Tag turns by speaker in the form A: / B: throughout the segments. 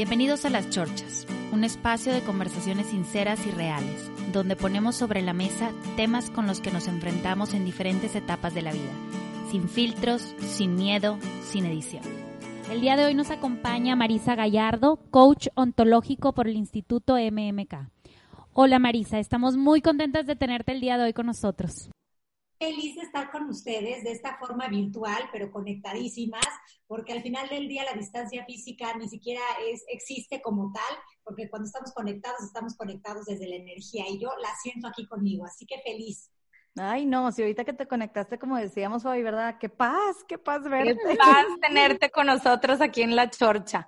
A: Bienvenidos a Las Chorchas, un espacio de conversaciones sinceras y reales, donde ponemos sobre la mesa temas con los que nos enfrentamos en diferentes etapas de la vida, sin filtros, sin miedo, sin edición.
B: El día de hoy nos acompaña Marisa Gallardo, coach ontológico por el Instituto MMK. Hola Marisa, estamos muy contentas de tenerte el día de hoy con nosotros
C: feliz de estar con ustedes de esta forma virtual, pero conectadísimas, porque al final del día la distancia física ni siquiera es, existe como tal, porque cuando estamos conectados, estamos conectados desde la energía y yo la siento aquí conmigo, así que feliz.
D: Ay, no, si ahorita que te conectaste, como decíamos hoy, ¿verdad? Qué paz, qué paz verte.
E: Qué paz tenerte con nosotros aquí en La Chorcha.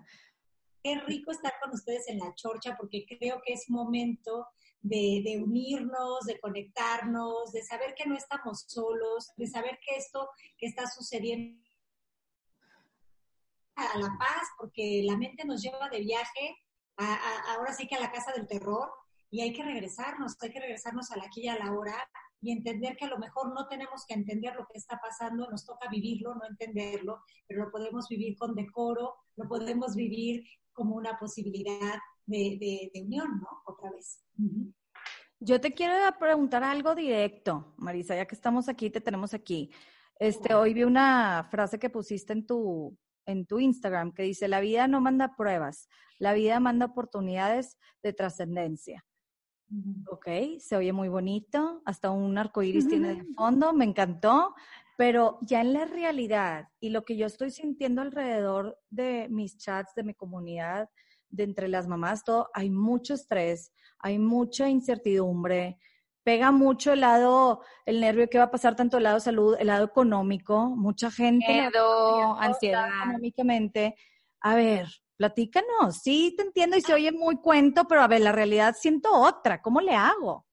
C: Qué rico estar con ustedes en La Chorcha, porque creo que es momento de, unirnos, de conectarnos, de saber que no estamos solos, de saber que esto que está sucediendo a la paz, porque la mente nos lleva de viaje, ahora sí que a la casa del terror, y hay que regresarnos, hay que regresarnos a la aquí y a la hora y entender que a lo mejor no tenemos que entender lo que está pasando, nos toca vivirlo, no entenderlo, pero lo podemos vivir con decoro, lo podemos vivir como una posibilidad de, unión, ¿no? Otra vez.
D: Yo te quiero preguntar algo directo, Marisa, ya que estamos aquí, te tenemos aquí. Este, hoy vi una frase que pusiste en tu, en tu Instagram que dice, la vida no manda pruebas, la vida manda oportunidades de trascendencia. Ok, se oye muy bonito, hasta un arco iris tiene de fondo, me encantó, pero ya en la realidad y lo que yo estoy sintiendo alrededor de mis chats, de mi comunidad, de entre las mamás, todo, hay mucho estrés, hay mucha incertidumbre, pega mucho el lado, el nervio que va a pasar tanto el lado salud, el lado económico, mucha gente.
E: Miedo, ansiedad.
D: Económicamente. A ver, platícanos. Sí, te entiendo y se oye muy cuento, pero a ver, la realidad siento otra. ¿Cómo le hago?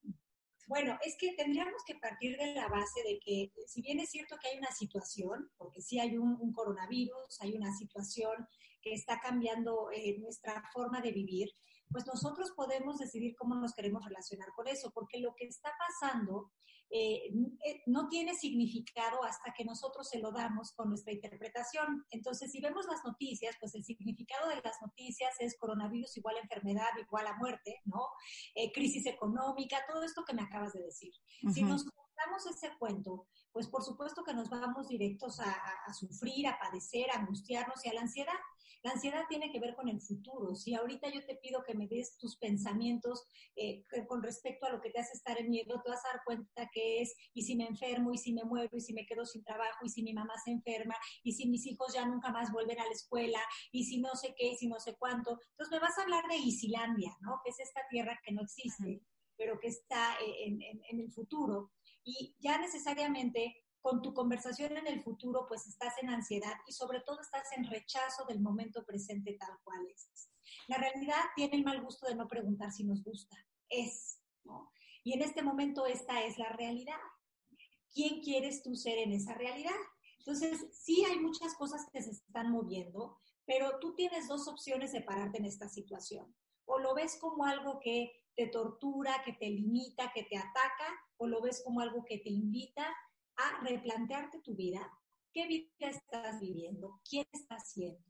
C: Bueno, es que tendríamos que partir de la base de que, si bien es cierto que hay una situación, porque sí hay un, coronavirus, hay una situación que está cambiando eh, nuestra forma de vivir, pues nosotros podemos decidir cómo nos queremos relacionar con eso, porque lo que está pasando eh, eh, no tiene significado hasta que nosotros se lo damos con nuestra interpretación. Entonces, si vemos las noticias, pues el significado de las noticias es coronavirus igual a enfermedad, igual a muerte, ¿no? Eh, crisis económica, todo esto que me acabas de decir. Si nos contamos ese cuento, pues por supuesto que nos vamos directos a, a sufrir, a padecer, a angustiarnos y a la ansiedad. La ansiedad tiene que ver con el futuro. Si ahorita yo te pido que me des tus pensamientos eh, con respecto a lo que te hace estar en miedo, te vas a dar cuenta que es, y si me enfermo, y si me muero, y si me quedo sin trabajo, y si mi mamá se enferma, y si mis hijos ya nunca más vuelven a la escuela, y si no sé qué, y si no sé cuánto. Entonces me vas a hablar de Isilandia, ¿no? Que es esta tierra que no existe, pero que está eh, en el futuro. Y ya necesariamente con tu conversación en el futuro, pues estás en ansiedad y sobre todo estás en rechazo del momento presente tal cual es. La realidad tiene el mal gusto de no preguntar si nos gusta. Es. Y en este momento esta es la realidad. ¿Quién quieres tú ser en esa realidad? Entonces, sí hay muchas cosas que se están moviendo, pero tú tienes dos opciones de pararte en esta situación. O lo ves como algo que te tortura, que te limita, que te ataca, o lo ves como algo que te invita a replantearte tu vida. ¿Qué vida estás viviendo? ¿Quién estás siendo?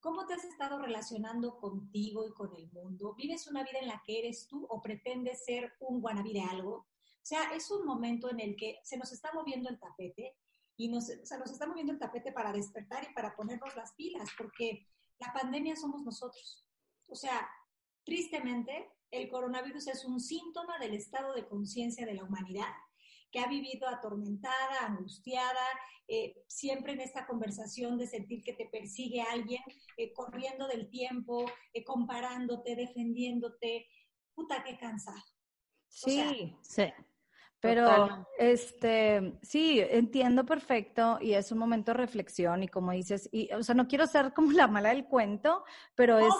C: ¿Cómo te has estado relacionando contigo y con el mundo? ¿Vives una vida en la que eres tú o pretendes ser un guanabí de algo? O sea, es un momento en el que se nos está moviendo el tapete y nos, o sea, nos está moviendo el tapete para despertar y para ponernos las pilas, porque la pandemia somos nosotros. O sea, tristemente, el coronavirus es un síntoma del estado de conciencia de la humanidad que ha vivido atormentada, angustiada, eh, siempre en esta conversación de sentir que te persigue alguien, eh, corriendo del tiempo, eh, comparándote, defendiéndote. Puta, qué cansado.
D: Sí, sí. Pero, este, sí, entiendo perfecto y es un momento de reflexión y como dices, y, o sea, no quiero ser como la mala del cuento, pero es,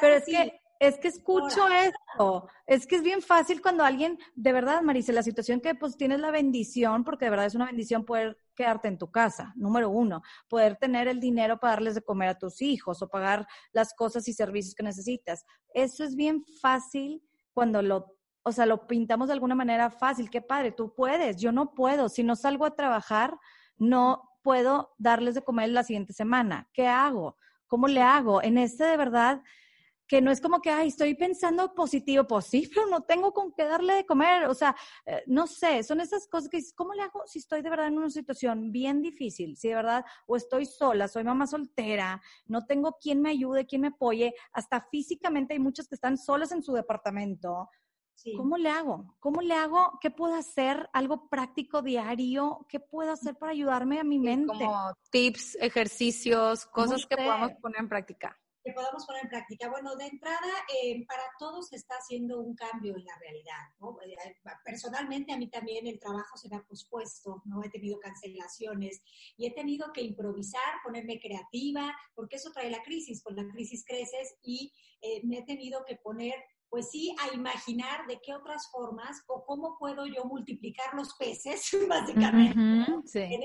D: pero es que es que escucho esto. Es que es bien fácil cuando alguien, de verdad, Marisa, la situación que pues tienes la bendición, porque de verdad es una bendición poder quedarte en tu casa, número uno, poder tener el dinero para darles de comer a tus hijos o pagar las cosas y servicios que necesitas. Eso es bien fácil cuando lo, o sea, lo pintamos de alguna manera fácil. Qué padre, tú puedes, yo no puedo. Si no salgo a trabajar, no puedo darles de comer la siguiente semana. ¿Qué hago? ¿Cómo le hago? En este de verdad que no es como que, ay, estoy pensando positivo, pues sí, pero no tengo con qué darle de comer, o sea, eh, no sé, son esas cosas que dices, ¿cómo le hago si estoy de verdad en una situación bien difícil? Si de verdad, o estoy sola, soy mamá soltera, no tengo quien me ayude, quien me apoye, hasta físicamente hay muchas que están solas en su departamento. ¿Cómo le hago? ¿Cómo le hago? ¿Qué puedo hacer? ¿Algo práctico diario? ¿Qué puedo hacer para ayudarme a mi mente?
E: Como tips, ejercicios, cosas que podamos poner en práctica
C: que podamos poner en práctica? Bueno, de entrada, eh, para todos se está haciendo un cambio en la realidad. ¿no? Eh, personalmente, a mí también el trabajo se me ha pospuesto, ¿no? He tenido cancelaciones y he tenido que improvisar, ponerme creativa, porque eso trae la crisis. Con la crisis creces y eh, me he tenido que poner pues sí, a imaginar de qué otras formas o cómo puedo yo multiplicar los peces, básicamente, en,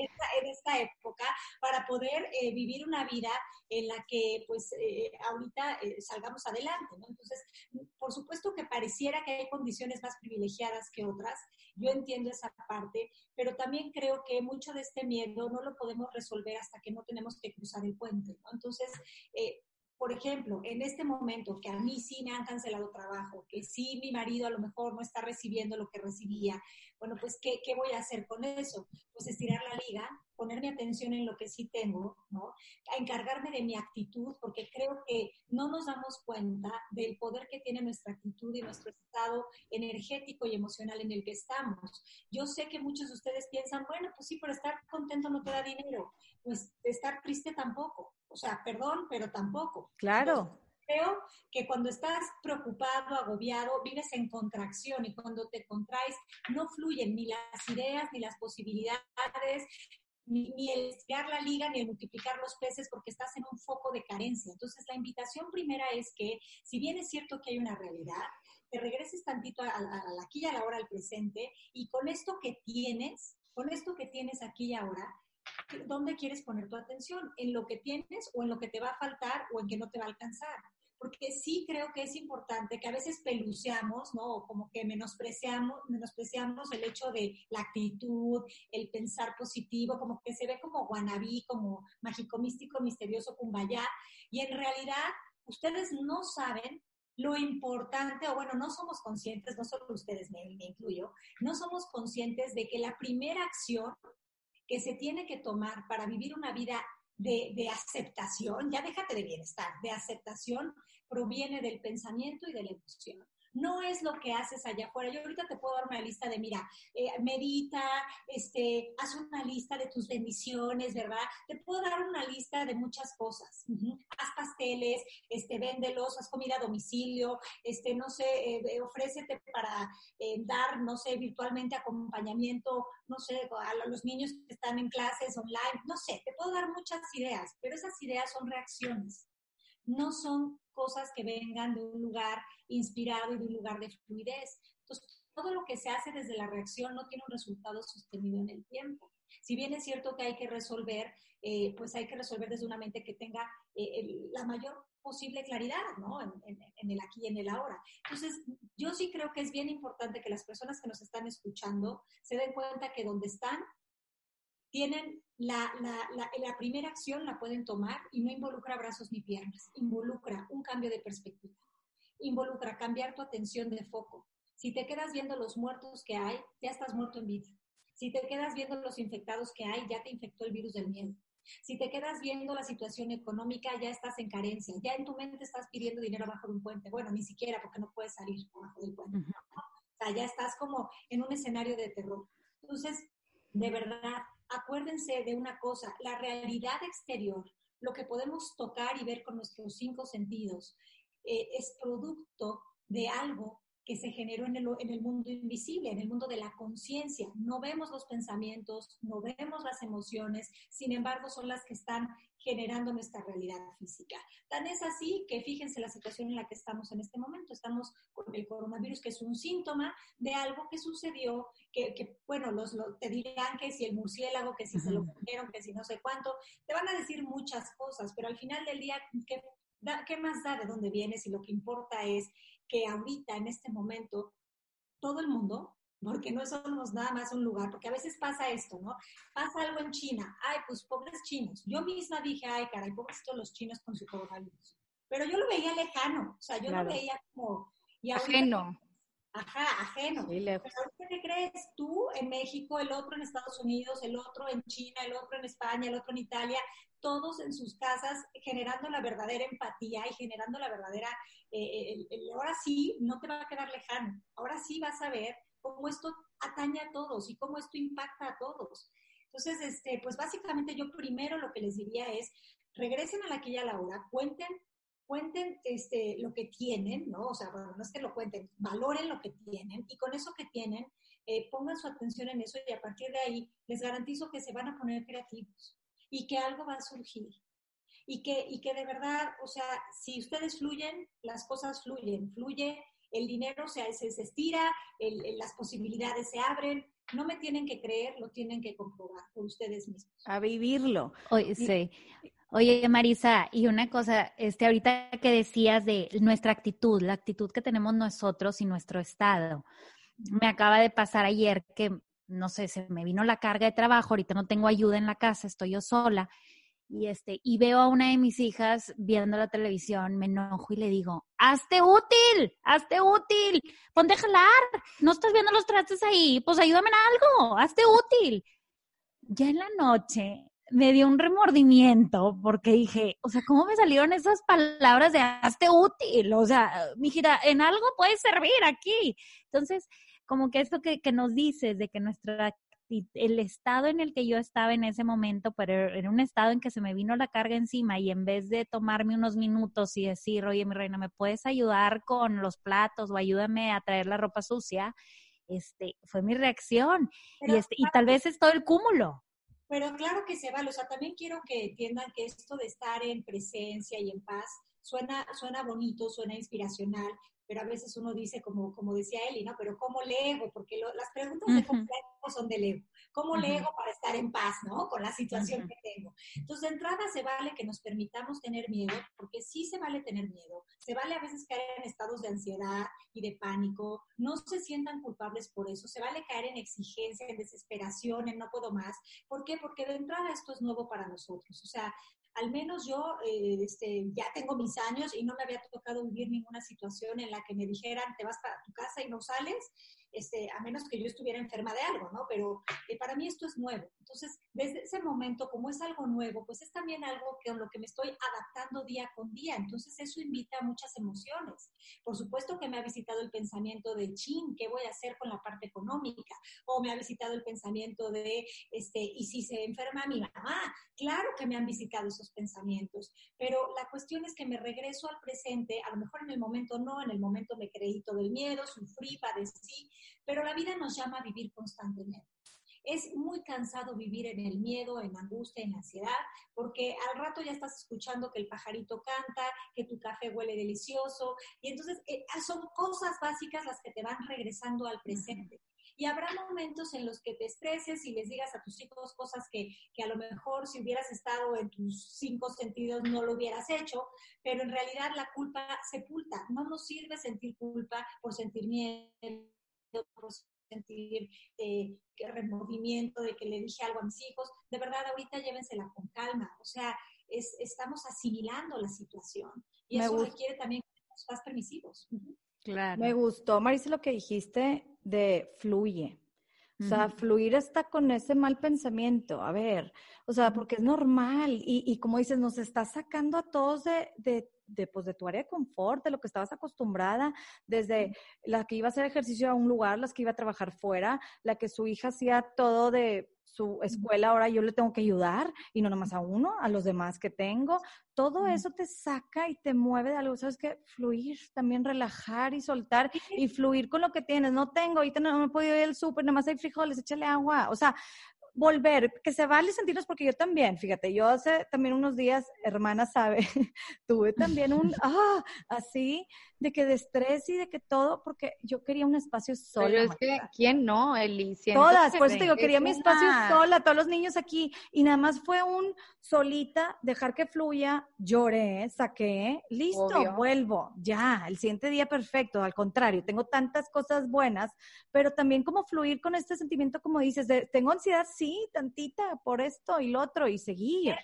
C: esta, época, para poder eh, vivir una vida en la que, pues, eh, ahorita eh, salgamos adelante, ¿no? Entonces, por supuesto que pareciera que hay condiciones más privilegiadas que otras, yo entiendo esa parte, pero también creo que mucho de este miedo no lo podemos resolver hasta que no tenemos que cruzar el puente, ¿no? Entonces, por ejemplo, en este momento que a mí sí me han cancelado trabajo, que sí mi marido a lo mejor no está recibiendo lo que recibía, bueno, pues ¿qué, qué voy a hacer con eso? Pues estirar la liga, poner mi atención en lo que sí tengo, ¿no? Encargarme de mi actitud, porque creo que no nos damos cuenta del poder que tiene nuestra actitud y nuestro estado energético y emocional en el que estamos. Yo sé que muchos de ustedes piensan, bueno, pues sí, pero estar contento no te da dinero, pues estar triste tampoco. O sea, perdón, pero tampoco.
D: Claro.
C: Creo que cuando estás preocupado, agobiado, vives en contracción y cuando te contraes no fluyen ni las ideas, ni las posibilidades, ni, el estirar la liga, ni el multiplicar los peces, porque estás en un foco de carencia. Entonces, la invitación primera es que, si bien es cierto que hay una realidad, te regreses tantito a, a aquí y a la hora, al presente, y con esto que tienes, con esto que tienes aquí y ahora, ¿dónde quieres poner tu atención? ¿En lo que tienes o en lo que te va a faltar o en que no te va a alcanzar? Porque sí creo que es importante que a veces peluceamos, ¿no? O como que menospreciamos, menospreciamos el hecho de la actitud, el pensar positivo, como que se ve como guanabí, como mágico, místico, misterioso, kumbaya. Y en realidad, ustedes no saben lo importante, o bueno, no somos conscientes, no solo ustedes, me, me, incluyo, no somos conscientes de que la primera acción que se tiene que tomar para vivir una vida de, de, aceptación, ya déjate de bienestar, de aceptación, proviene del pensamiento y de la emoción no es lo que haces allá afuera. Yo ahorita te puedo dar una lista de, mira, eh, medita, este, haz una lista de tus bendiciones, ¿verdad? Te puedo dar una lista de muchas cosas. Haz pasteles, este, véndelos, haz comida a domicilio, este, no sé, eh, ofrécete para eh, dar, no sé, virtualmente acompañamiento, no sé, a los niños que están en clases online, no sé, te puedo dar muchas ideas, pero esas ideas son reacciones no son cosas que vengan de un lugar inspirado y de un lugar de fluidez. Entonces, todo lo que se hace desde la reacción no tiene un resultado sostenido en el tiempo. Si bien es cierto que hay que resolver, eh, pues hay que resolver desde una mente que tenga eh, la mayor posible claridad, ¿no? En, en, el aquí y en el ahora. Entonces, yo sí creo que es bien importante que las personas que nos están escuchando se den cuenta que donde están tienen la, la, primera acción, la pueden tomar y no involucra brazos ni piernas, involucra un cambio de perspectiva, involucra cambiar tu atención de foco. Si te quedas viendo los muertos que hay, ya estás muerto en vida. Si te quedas viendo los infectados que hay, ya te infectó el virus del miedo. Si te quedas viendo la situación económica, ya estás en carencia, ya en tu mente estás pidiendo dinero abajo de un puente. Bueno, ni siquiera porque no puedes salir abajo del puente. O sea, ya estás como en un escenario de terror. Entonces, de verdad, acuérdense de una cosa, la realidad exterior, lo que podemos tocar y ver con nuestros cinco sentidos, eh, es producto de algo que se generó en el, en el mundo invisible, en el mundo de la conciencia. No vemos los pensamientos, no vemos las emociones, sin embargo son las que están generando nuestra realidad física. Tan es así que fíjense la situación en la que estamos en este momento. Estamos con el coronavirus, que es un síntoma de algo que sucedió, que, bueno, los, te dirán que si el murciélago, que si se lo comieron, que si no sé cuánto, te van a decir muchas cosas, pero al final del día, ¿qué, ¿qué más da de dónde vienes? Y lo que importa es que ahorita, en este momento, todo el mundo, porque no somos nada más un lugar, porque a veces pasa esto, ¿no? Pasa algo en China, ay, pues pobres chinos. Yo misma dije, ay, caray, todos los chinos con su coronavirus. pero yo lo veía lejano, o sea, yo lo veía como...
E: ajeno.
C: Ajá, ajeno. Pero ¿qué crees? Tú en México, el otro en Estados Unidos, el otro en China, el otro en España, el otro en Italia, todos en sus casas generando la verdadera empatía y generando la verdadera, eh, ahora sí, no te va a quedar lejano, ahora sí vas a ver cómo esto atañe a todos y cómo esto impacta a todos. Entonces, este, pues básicamente yo primero lo que les diría es, regresen a la aquella la hora, cuenten cuenten este, lo que tienen, ¿no? O sea, bueno, no es que lo cuenten, valoren lo que tienen y con eso que tienen, eh, pongan su atención en eso y a partir de ahí les garantizo que se van a poner creativos y que algo va a surgir. Y que, y que de verdad, o sea, si ustedes fluyen, las cosas fluyen, fluye, el dinero se, se, estira, las posibilidades se abren, no me tienen que creer, lo tienen que comprobar por ustedes mismos.
D: A vivirlo.
B: Oye, sí. Oye, Marisa, y una cosa, este, ahorita que decías de nuestra actitud, la actitud que tenemos nosotros y nuestro estado. Me acaba de pasar ayer que, no sé, se me vino la carga de trabajo, ahorita no tengo ayuda en la casa, estoy yo sola, y este, y veo a una de mis hijas viendo la televisión, me enojo y le digo, hazte útil, hazte útil, ponte a jalar, no estás viendo los trastes ahí, pues ayúdame en algo, hazte útil. Ya en la noche me dio un remordimiento porque dije, o sea, ¿cómo me salieron esas palabras de hazte útil? O sea, mi hijita, en algo puede servir aquí. Entonces, como que esto que, que nos dices de que nuestra el estado en el que yo estaba en ese momento, pero era un estado en que se me vino la carga encima y en vez de tomarme unos minutos y decir, oye, mi reina, ¿me puedes ayudar con los platos o ayúdame a traer la ropa sucia? Este, fue mi reacción. y, este, y tal vez es todo el cúmulo.
C: Pero claro que se vale, o sea, también quiero que entiendan que esto de estar en presencia y en paz suena, suena bonito, suena inspiracional, pero a veces uno dice, como, como decía Eli, ¿no? Pero ¿cómo leo? Porque las preguntas de cumpleaños son de leo. ¿Cómo le hago para estar en paz, ¿no? Con la situación que tengo. Entonces, de entrada se vale que nos permitamos tener miedo, porque sí se vale tener miedo. Se vale a veces caer en estados de ansiedad y de pánico. No se sientan culpables por eso. Se vale caer en exigencia, en desesperación, en no puedo más. ¿Por qué? Porque de entrada esto es nuevo para nosotros. O sea, al menos yo eh, este, ya tengo mis años y no me había tocado vivir ninguna situación en la que me dijeran, te vas para tu casa y no sales este, a menos que yo estuviera enferma de algo, ¿no? Pero eh, para mí esto es nuevo. Entonces, desde ese momento, como es algo nuevo, pues es también algo con lo que me estoy adaptando día con día. Entonces, eso invita a muchas emociones. Por supuesto que me ha visitado el pensamiento de, chin, ¿qué voy a hacer con la parte económica? O me ha visitado el pensamiento de, este, ¿y si se enferma mi mamá? Claro que me han visitado esos pensamientos, pero la cuestión es que me regreso al presente, a lo mejor en el momento no, en el momento me creí todo el miedo, sufrí, padecí, pero la vida nos llama a vivir constantemente. Es muy cansado vivir en el miedo, en la angustia, en la ansiedad, porque al rato ya estás escuchando que el pajarito canta, que tu café huele delicioso, y entonces eh, son cosas básicas las que te van regresando al presente. Y habrá momentos en los que te estreses y les digas a tus hijos cosas que, que, a lo mejor si hubieras estado en tus cinco sentidos no lo hubieras hecho, pero en realidad la culpa sepulta. No nos sirve sentir culpa por sentir miedo, por sentir eh, remordimiento de que le dije algo a mis hijos. De verdad, ahorita llévensela con calma. O sea, es, estamos asimilando la situación y eso requiere también que más permisivos.
D: Claro. Me gustó, Marisa, lo que dijiste de fluye. O sea, fluir está con ese mal pensamiento. A ver, o sea, porque es normal. Y, y como dices, nos está sacando a todos de, de, de, pues, de tu área de confort, de lo que estabas acostumbrada, desde la que iba a hacer ejercicio a un lugar, las que iba a trabajar fuera, la que su hija hacía todo de su escuela, ahora yo le tengo que ayudar y no nomás a uno, a los demás que tengo. Todo eso te saca y te mueve de algo. ¿Sabes qué? Fluir, también relajar y soltar y fluir con lo que tienes. No tengo, ahorita no, me he podido ir al súper, nomás hay frijoles, échale agua. O sea, volver, que se vale sentirlos porque yo también, fíjate, yo hace también unos días, hermana sabe, tuve también un, ah, así, de que de estrés y de que todo, porque yo quería un espacio solo.
E: Pero es que, ¿quién no, Eli?
D: Todas, por eso te digo, quería mi espacio sola, todos los niños aquí, y nada más fue un solita, dejar que fluya, lloré, saqué, listo, vuelvo, ya, el siguiente día perfecto, al contrario, tengo tantas cosas buenas, pero también como fluir con este sentimiento, como dices, de, tengo ansiedad, sí, tantita, por esto y lo otro, y seguir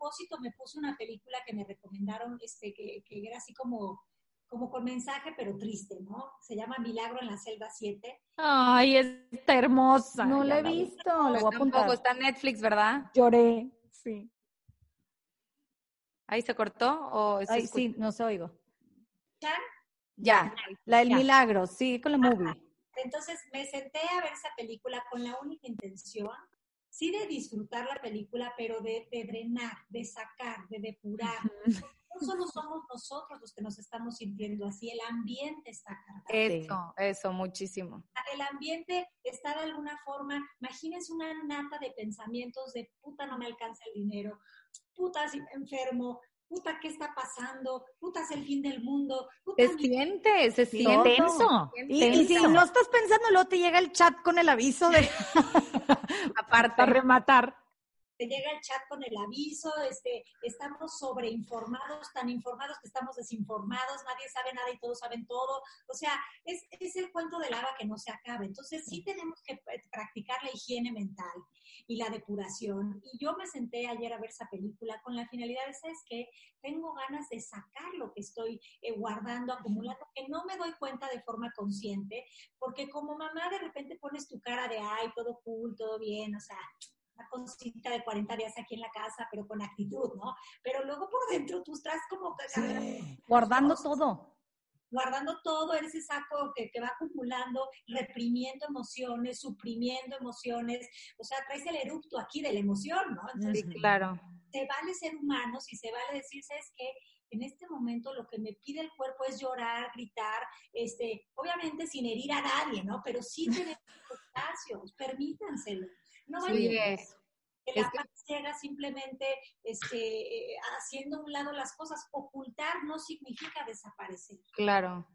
C: propósito me puse una película que me recomendaron, este, que, que era así como como con mensaje, pero triste, ¿no? Se llama Milagro en la celda 7.
B: Ay, está hermosa.
D: No la he visto, voy a apuntar.
E: Está en Netflix, ¿verdad?
D: Lloré, sí.
E: ¿Ahí se cortó o se
D: Ay, sí, no se oigo.
C: ¿Ya?
E: Ya.
D: La del
B: Ya.
D: milagro, sí, con la movie.
C: Entonces me senté a ver esa película con la única intención, sí de disfrutar la película, pero de, de drenar, de sacar, de depurar. No solo somos nosotros los que nos estamos sintiendo así, el ambiente está cargado.
E: Eso, eso, muchísimo.
C: el ambiente está de alguna forma, imagínense una nata de pensamientos de puta no me alcanza el dinero, puta si me enfermo, puta qué está pasando, puta es el fin del mundo, puta
E: Se
C: mi-
E: siente, se siente.
B: Tenso.
D: Y, y si no estás pensando, luego te llega el chat con el aviso de...
E: Aparte,
B: rematar.
C: Te llega el chat con el aviso, este, estamos sobreinformados, tan informados que estamos desinformados, nadie sabe nada y todos saben todo. O sea, es, es el cuento del agua que no se acabe. Entonces sí tenemos que eh, practicar la higiene mental y la depuración. Y yo me senté ayer a ver esa película con la finalidad de, ¿sabes qué? Tengo ganas de sacar lo que estoy eh, guardando, acumulando, que no me doy cuenta de forma consciente, porque como mamá de repente pones tu cara de, ay, todo cool, todo bien, o sea, una cosita de 40 días aquí en la casa, pero con actitud, ¿no? Pero luego por dentro tú estás como que-
D: Guardando todo.
C: guardando todo en ese saco que, que va acumulando, reprimiendo emociones, suprimiendo emociones, o sea, traes el eructo aquí de la emoción, ¿no? Entonces,
E: sí, claro.
C: se vale ser humano, si se vale decir, ¿sabes qué? En este momento lo que me pide el cuerpo es llorar, gritar, este, obviamente sin herir a nadie, ¿no? Pero sí tener espacios, permítanselo. No
E: Sí,
C: vayan
E: es-
C: que la
E: es que-
C: paz llega simplemente este, eh, haciendo a un lado las cosas. Ocultar no significa desaparecer.
E: Claro.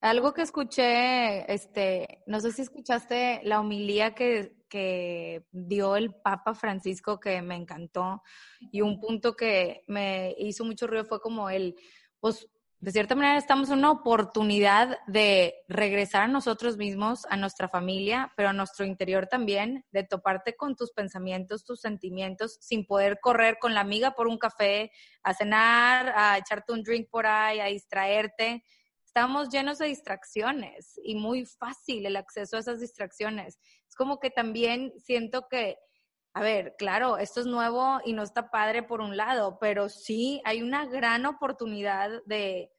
E: Algo que escuché, este, no sé si escuchaste la homilía que, que dio el Papa Francisco, que me encantó, y un punto que me hizo mucho ruido fue como el, pues, de cierta manera estamos en una oportunidad de regresar a nosotros mismos, a nuestra familia, pero a nuestro interior también, de toparte con tus pensamientos, tus sentimientos, sin poder correr con la amiga por un café, a cenar, a echarte un drink por ahí, a distraerte estamos llenos de distracciones y muy fácil el acceso a esas distracciones. Es como que también siento que, a ver, claro, esto es nuevo y no está padre por un lado, pero sí hay una gran oportunidad de,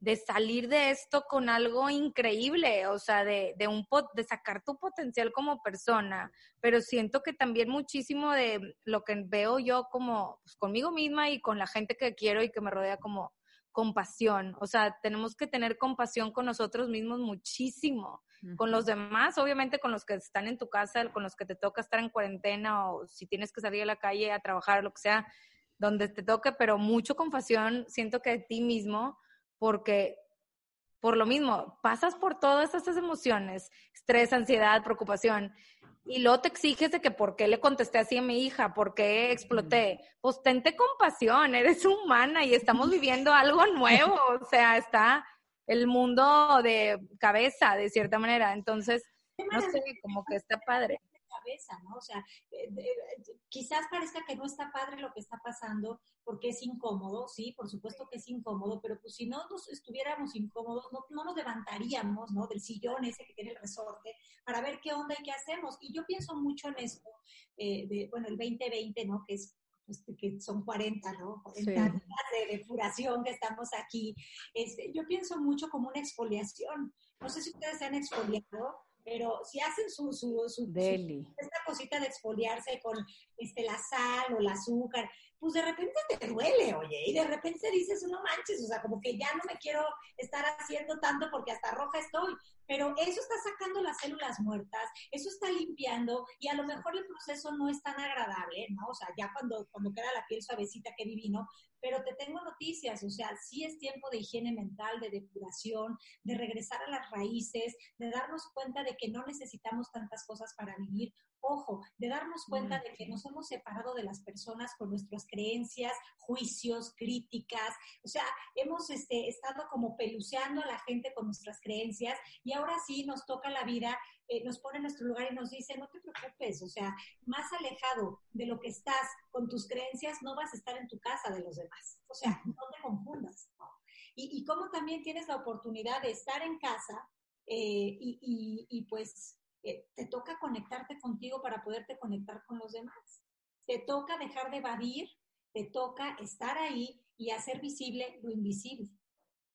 E: de salir de esto con algo increíble, o sea, de, de, un, pot- de sacar tu potencial como persona, pero siento que también muchísimo de lo que veo yo como pues, conmigo misma y con la gente que quiero y que me rodea como compasión, o sea, tenemos que tener compasión con nosotros mismos muchísimo, con los demás, obviamente con los que están en tu casa, con los que te toca estar en cuarentena o si tienes que salir a la calle a trabajar, lo que sea, donde te toque, pero mucho compasión, siento que de ti mismo, porque por lo mismo, pasas por todas estas emociones, estrés, ansiedad, preocupación, y luego te exiges de que por qué le contesté así a mi hija, por qué exploté. Pues tente compasión, eres humana y estamos viviendo algo nuevo, o sea, está el mundo de cabeza, de cierta manera. Entonces, no sé, como que está padre.
C: Cabeza, ¿no? O sea, eh, de- quizás parezca que no está padre lo que está pasando porque es incómodo, sí, por supuesto que es incómodo, pero pues si no nos estuviéramos incómodos, no, no nos levantaríamos, ¿no? Del sillón ese que tiene el resorte para ver qué onda y qué hacemos. Y yo pienso mucho en esto, eh, de, bueno, el 2020, ¿no? Que es pues, que son 40, ¿no? 40
D: Sí.
C: de depuración que estamos aquí. Este, yo pienso mucho como una exfoliación. No sé si ustedes se han exfoliado, pero si hacen su, su, su, esta cosita de exfoliarse con este, la sal o el azúcar, pues de repente te duele, oye, y de repente dices, no manches, o sea, como que ya no me quiero estar haciendo tanto porque hasta roja estoy, pero eso está sacando las células muertas, eso está limpiando y a lo mejor el proceso no es tan agradable, ¿no? O sea, ya cuando, cuando queda la piel suavecita, qué divino, pero te tengo noticias, o sea, sí es tiempo de higiene mental, de depuración, de regresar a las raíces, de darnos cuenta de que no necesitamos tantas cosas para vivir. Ojo, de darnos cuenta de que nos hemos separado de las personas con nuestras creencias, juicios, críticas. O sea, hemos este, estado como peluceando a la gente con nuestras creencias y ahora sí nos toca la vida eh, nos pone en nuestro lugar y nos dice, no te preocupes, o sea, más alejado de lo que estás con tus creencias, no vas a estar en tu casa de los demás. O sea, no te confundas. Y, y cómo también tienes la oportunidad de estar en casa eh, y, y, pues eh, te toca conectarte contigo para poderte conectar con los demás. Te toca dejar de evadir, te toca estar ahí y hacer visible lo invisible.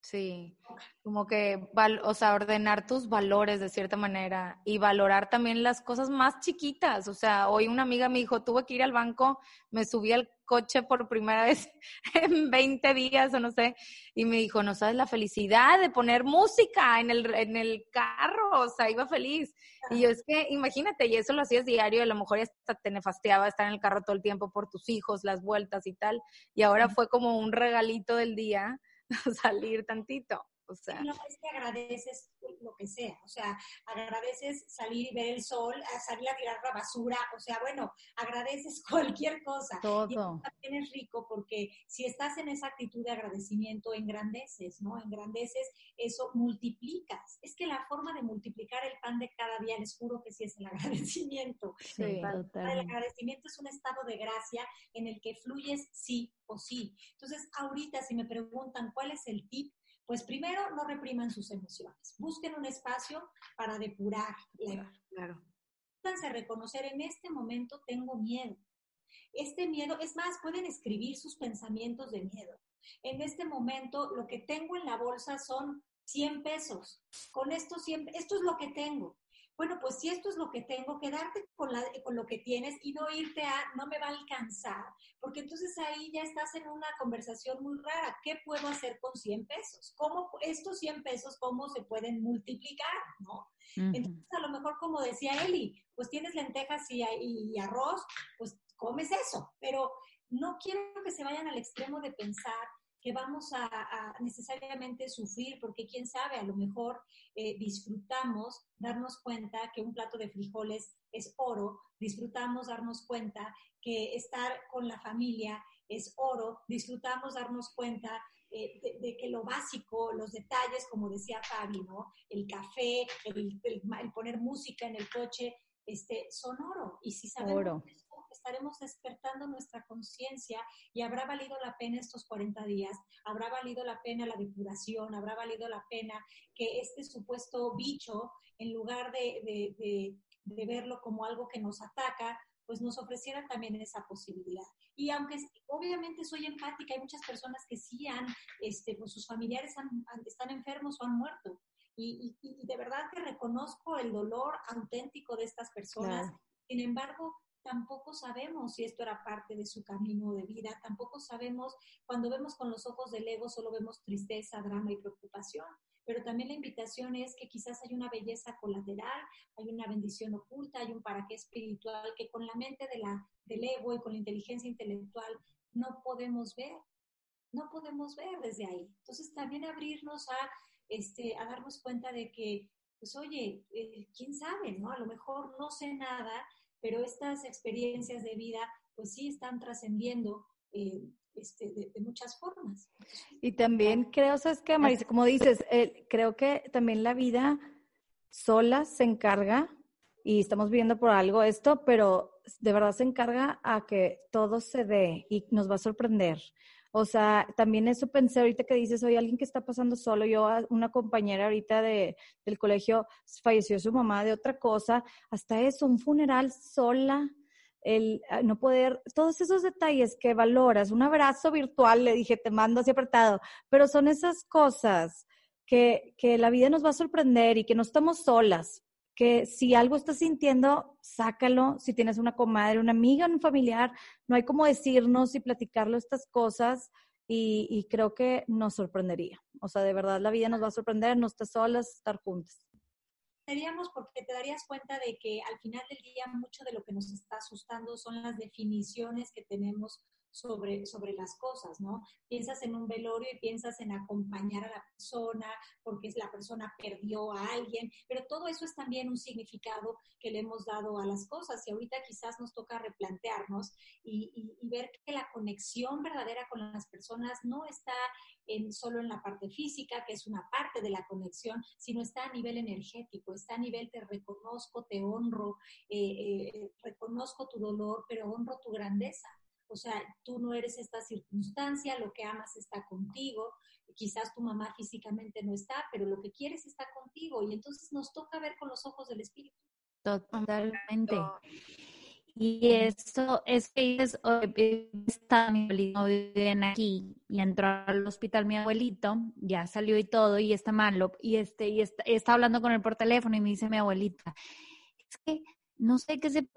E: Sí, como que, o sea, ordenar tus valores de cierta manera y valorar también las cosas más chiquitas. O sea, hoy una amiga me dijo, tuve que ir al banco, me subí al coche por primera vez en 20 días o no sé, y me dijo, no sabes la felicidad de poner música en el, en el carro, o sea, iba feliz. Y yo es que, imagínate, y eso lo hacías diario, a lo mejor ya hasta te nefasteaba estar en el carro todo el tiempo por tus hijos, las vueltas y tal, y ahora fue como un regalito del día salir tantito. O sea.
C: No, es que agradeces lo que sea, o sea, agradeces salir y ver el sol, salir a tirar la basura, o sea, bueno, agradeces cualquier cosa.
D: Todo.
C: Y también es rico porque si estás en esa actitud de agradecimiento, engrandeces, ¿no? Engrandeces, eso multiplicas. Es que la forma de multiplicar el pan de cada día, les juro que sí es el agradecimiento.
D: Sí,
C: el, el agradecimiento es un estado de gracia en el que fluyes sí o sí. Entonces, ahorita si me preguntan cuál es el tip, pues primero no repriman sus emociones, busquen un espacio para depurar.
E: Claro.
C: a reconocer en este momento tengo miedo. Este miedo, es más, pueden escribir sus pensamientos de miedo. En este momento lo que tengo en la bolsa son 100 pesos. Con estos 100, esto es lo que tengo bueno, pues si esto es lo que tengo, quedarte con, la, con lo que tienes y no irte a, no me va a alcanzar, porque entonces ahí ya estás en una conversación muy rara. ¿Qué puedo hacer con 100 pesos? ¿Cómo estos 100 pesos, cómo se pueden multiplicar? ¿no? Entonces, a lo mejor, como decía Eli, pues tienes lentejas y, y arroz, pues comes eso, pero no quiero que se vayan al extremo de pensar que vamos a, necesariamente sufrir, porque quién sabe, a lo mejor eh, disfrutamos darnos cuenta que un plato de frijoles es oro, disfrutamos darnos cuenta que estar con la familia es oro, disfrutamos darnos cuenta eh, de, que lo básico, los detalles, como decía Fabi, ¿no? El café, el, poner música en el coche, este, son oro. Y si sabemos estaremos despertando nuestra conciencia y habrá valido la pena estos 40 días, habrá valido la pena la depuración, habrá valido la pena que este supuesto bicho, en lugar de, de, verlo como algo que nos ataca, pues nos ofreciera también esa posibilidad. Y aunque obviamente soy empática, hay muchas personas que sí han, este, pues sus familiares están enfermos o han muerto. Y, de verdad que reconozco el dolor auténtico de estas personas. Sin embargo, tampoco sabemos si esto era parte de su camino de vida, tampoco sabemos, cuando vemos con los ojos del ego solo vemos tristeza, drama y preocupación, pero también la invitación es que quizás hay una belleza colateral, hay una bendición oculta, hay un para qué espiritual que con la mente de la, del ego y con la inteligencia intelectual no podemos ver, no podemos ver desde ahí. Entonces también abrirnos a, este, a darnos cuenta de que, pues oye, eh, quién sabe, ¿no? A lo mejor no sé nada, pero estas experiencias de vida pues sí están trascendiendo eh, este, de, muchas formas.
D: Y también creo, ¿sabes qué, Marisa? Como dices, eh, creo que también la vida sola se encarga, y estamos viendo por algo esto, pero de verdad se encarga a que todo se dé y nos va a sorprender. O sea, también eso pensé ahorita que dices, oye, alguien que está pasando solo, yo, una compañera ahorita de, del colegio, falleció su mamá de otra cosa, hasta eso, un funeral sola, el ah, no poder, todos esos detalles que valoras, un abrazo virtual, le dije, te mando así apretado, pero son esas cosas que, que la vida nos va a sorprender y que no estamos solas, que si algo estás sintiendo, sácalo. Si tienes una comadre, una amiga, un familiar, no hay como decirnos y platicarlo estas cosas y, creo que nos sorprendería. O sea, de verdad la vida nos va a sorprender, no estás solas, estar juntas.
C: Seríamos porque te darías cuenta de que al final del día mucho de lo que nos está asustando son las definiciones que tenemos sobre, sobre las cosas, ¿no? Piensas en un velorio y piensas en acompañar a la persona porque la persona perdió a alguien, pero todo eso es también un significado que le hemos dado a las cosas y ahorita quizás nos toca replantearnos y, ver que la conexión verdadera con las personas no está en, solo en la parte física, que es una parte de la conexión, sino está a nivel energético, está a nivel te reconozco, te honro, eh, eh, reconozco tu dolor, pero honro tu grandeza. O sea, tú no eres esta circunstancia, lo que amas está contigo, quizás tu mamá físicamente no está, pero lo que quieres está contigo y entonces nos toca ver con los ojos del espíritu.
B: Totalmente. Y eso es que está mi abuelito viven aquí y entró al hospital mi abuelito, ya salió y todo y está malo y este y está, está hablando con él por teléfono y me dice mi abuelita, es que no sé qué se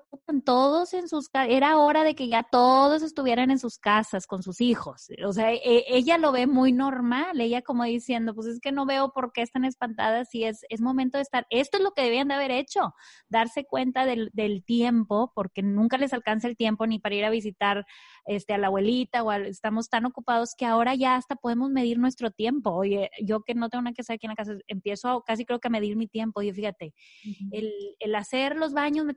B: todos en sus casas. Era hora de que ya todos estuvieran en sus casas con sus hijos. O sea, e, ella lo ve muy normal. Ella como diciendo, pues es que no veo por qué están espantadas y es, es momento de estar. Esto es lo que debían de haber hecho, darse cuenta del, del tiempo, porque nunca les alcanza el tiempo ni para ir a visitar este, a la abuelita o estamos tan ocupados que ahora ya hasta podemos medir nuestro tiempo. Oye, yo que no tengo una casa aquí en la casa, empiezo casi creo que a medir mi tiempo. Y fíjate, el, el hacer los baños me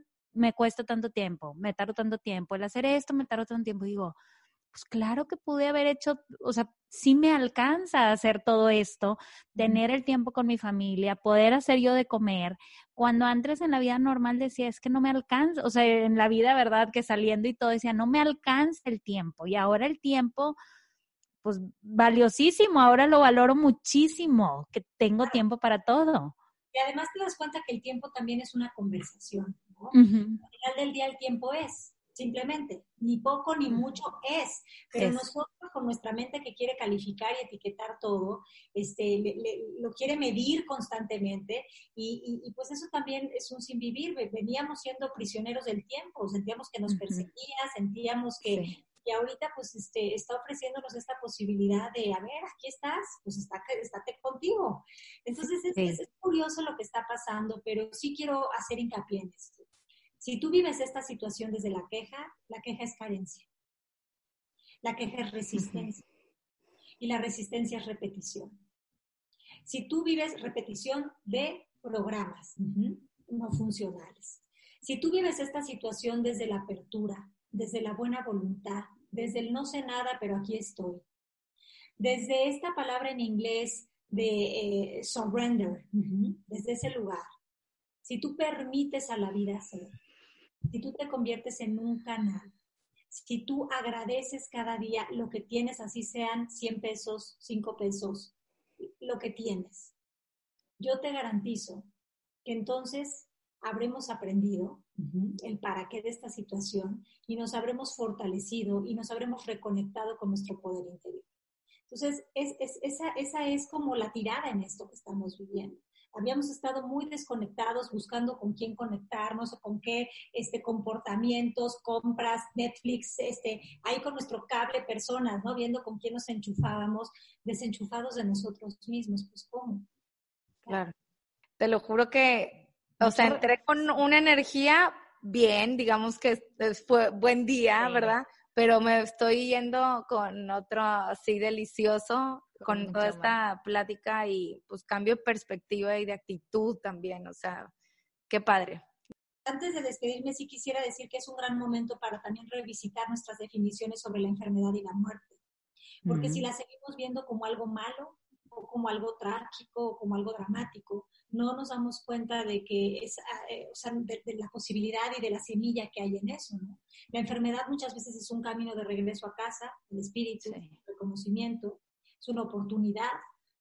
B: cuesta tanto tiempo, me tardo tanto tiempo, el hacer esto me tardo tanto tiempo. digo, pues claro que pude haber hecho, o sea, sí me alcanza a hacer todo esto, tener el tiempo con mi familia, poder hacer yo de comer. Cuando antes en la vida normal decía, es que no me alcanza, o sea, en la vida, ¿verdad? Que saliendo y todo decía, no me alcanza el tiempo. Y ahora el tiempo, pues valiosísimo, ahora lo valoro muchísimo, que tengo tiempo para todo.
C: Y además te das cuenta que el tiempo también es una conversación. Al final del día el tiempo es, simplemente, ni poco ni mucho es, pero nosotros con nuestra mente que quiere calificar y etiquetar todo, este, lo quiere medir constantemente y, pues eso también es un sin vivir, veníamos siendo prisioneros del tiempo, sentíamos que nos perseguía, sentíamos que... Y ahorita pues este, está ofreciéndonos esta posibilidad de, a ver, aquí estás, pues está, estate contigo. Entonces es, es curioso lo que está pasando, pero sí quiero hacer hincapié en esto. Si tú vives esta situación desde la queja, la queja es carencia. La queja es resistencia. Y la resistencia es repetición. Si tú vives repetición de programas no funcionales. Si tú vives esta situación desde la apertura, desde la buena voluntad, desde el no sé nada, pero aquí estoy. Desde esta palabra en inglés de eh, surrender, desde ese lugar. Si tú permites a la vida ser, si tú te conviertes en un canal, si tú agradeces cada día lo que tienes, así sean 100 pesos, 5 pesos, lo que tienes, yo te garantizo que entonces habremos aprendido el para qué de esta situación y nos habremos fortalecido y nos habremos reconectado con nuestro poder interior. Entonces, esa, esa es como la tirada en esto que estamos viviendo habíamos estado muy desconectados buscando con quién conectarnos o con qué este, comportamientos, compras, Netflix, este, ahí con nuestro cable personas, ¿no? Viendo con quién nos enchufábamos, desenchufados de nosotros mismos, pues ¿cómo?
E: Claro. Te lo juro que, o sea, entré con una energía bien, digamos que fue buen día, ¿verdad? Pero me estoy yendo con otro así delicioso con toda esta plática y pues cambio de perspectiva y de actitud también, o sea, qué padre.
C: Antes de despedirme, sí quisiera decir que es un gran momento para también revisitar nuestras definiciones sobre la enfermedad y la muerte. Porque si la seguimos viendo como algo malo, o como algo trágico, o como algo dramático, no nos damos cuenta de que es, ah, eh, o sea, de, la posibilidad y de la semilla que hay en eso, ¿no? La enfermedad muchas veces es un camino de regreso a casa, el espíritu, el reconocimiento, es una oportunidad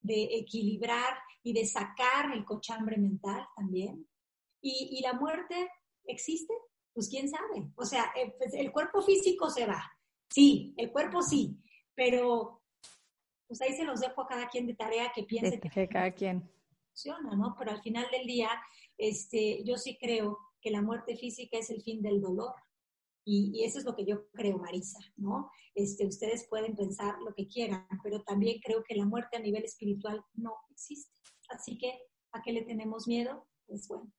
C: de equilibrar y de sacar el cochambre mental también. ¿Y, la muerte existe? Pues quién sabe. O sea, eh, pues, el cuerpo físico se va. Sí, el cuerpo sí, pero pues ahí se los dejo a cada quien de tarea que piense
D: que, cada quien
C: funciona, ¿no? Pero al final del día, este, yo sí creo que la muerte física es el fin del dolor. Y, eso es lo que yo creo, Marisa, ¿no? Este, ustedes pueden pensar lo que quieran, pero también creo que la muerte a nivel espiritual no existe. Así que, ¿a qué le tenemos miedo? Pues bueno,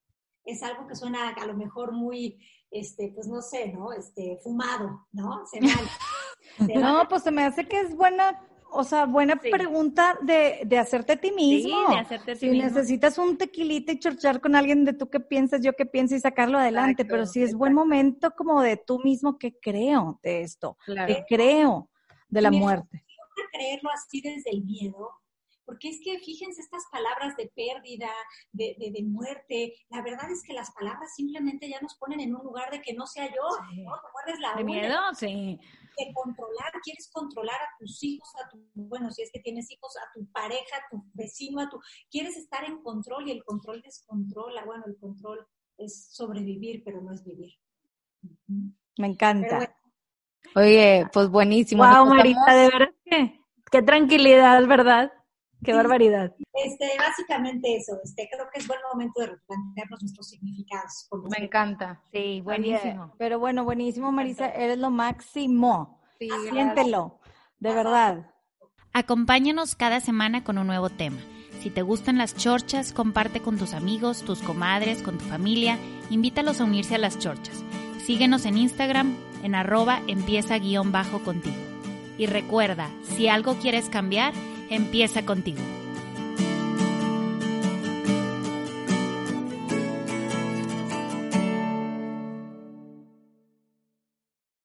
C: es algo que suena a lo mejor muy, este, pues no sé, ¿no? Este, fumado, ¿no? Se
D: No, pues se me hace que es buena, o sea, buena pregunta de, de, hacerte a ti mismo.
B: Sí, de hacerte a ti
D: si
B: mismo.
D: necesitas un tequilita y chorchar con alguien de tú qué piensas, yo qué pienso y sacarlo adelante, pero si es buen momento como de tú mismo, ¿qué creo de esto?
E: Claro.
D: ¿Qué creo de la
C: Mira,
D: muerte?
C: creerlo así desde el miedo, porque es que fíjense estas palabras de pérdida, de, de, de, muerte, la verdad es que las palabras simplemente ya nos ponen en un lugar de que no sea yo,
B: Sí.
C: ¿no? ¿Te acuerdas la
B: ¿De miedo? Sí.
C: De controlar, quieres controlar a tus hijos, a tu, bueno, si es que tienes hijos, a tu pareja, a tu vecino, a tu, quieres estar en control y el control descontrola, bueno, el control es sobrevivir, pero no es vivir.
D: Me encanta.
C: Bueno,
E: Oye, pues buenísimo.
B: Wow, Marita, de verdad que qué tranquilidad, ¿verdad? Qué
C: Sí.
B: barbaridad.
C: Este, básicamente eso, este, creo que es buen momento de replantearnos nuestros significados.
E: Me encanta.
B: Sí,
D: Oye,
B: buenísimo.
D: pero bueno, buenísimo, Marisa, eres lo máximo.
E: Sí,
D: Siéntelo, de verdad.
A: Acompáñanos cada semana con un nuevo tema. Si te gustan las chorchas, comparte con tus amigos, tus comadres, con tu familia, invítalos a unirse a las chorchas. Síguenos en Instagram en arroba empieza guion bajo contigo. Y recuerda, si algo quieres cambiar, empieza contigo.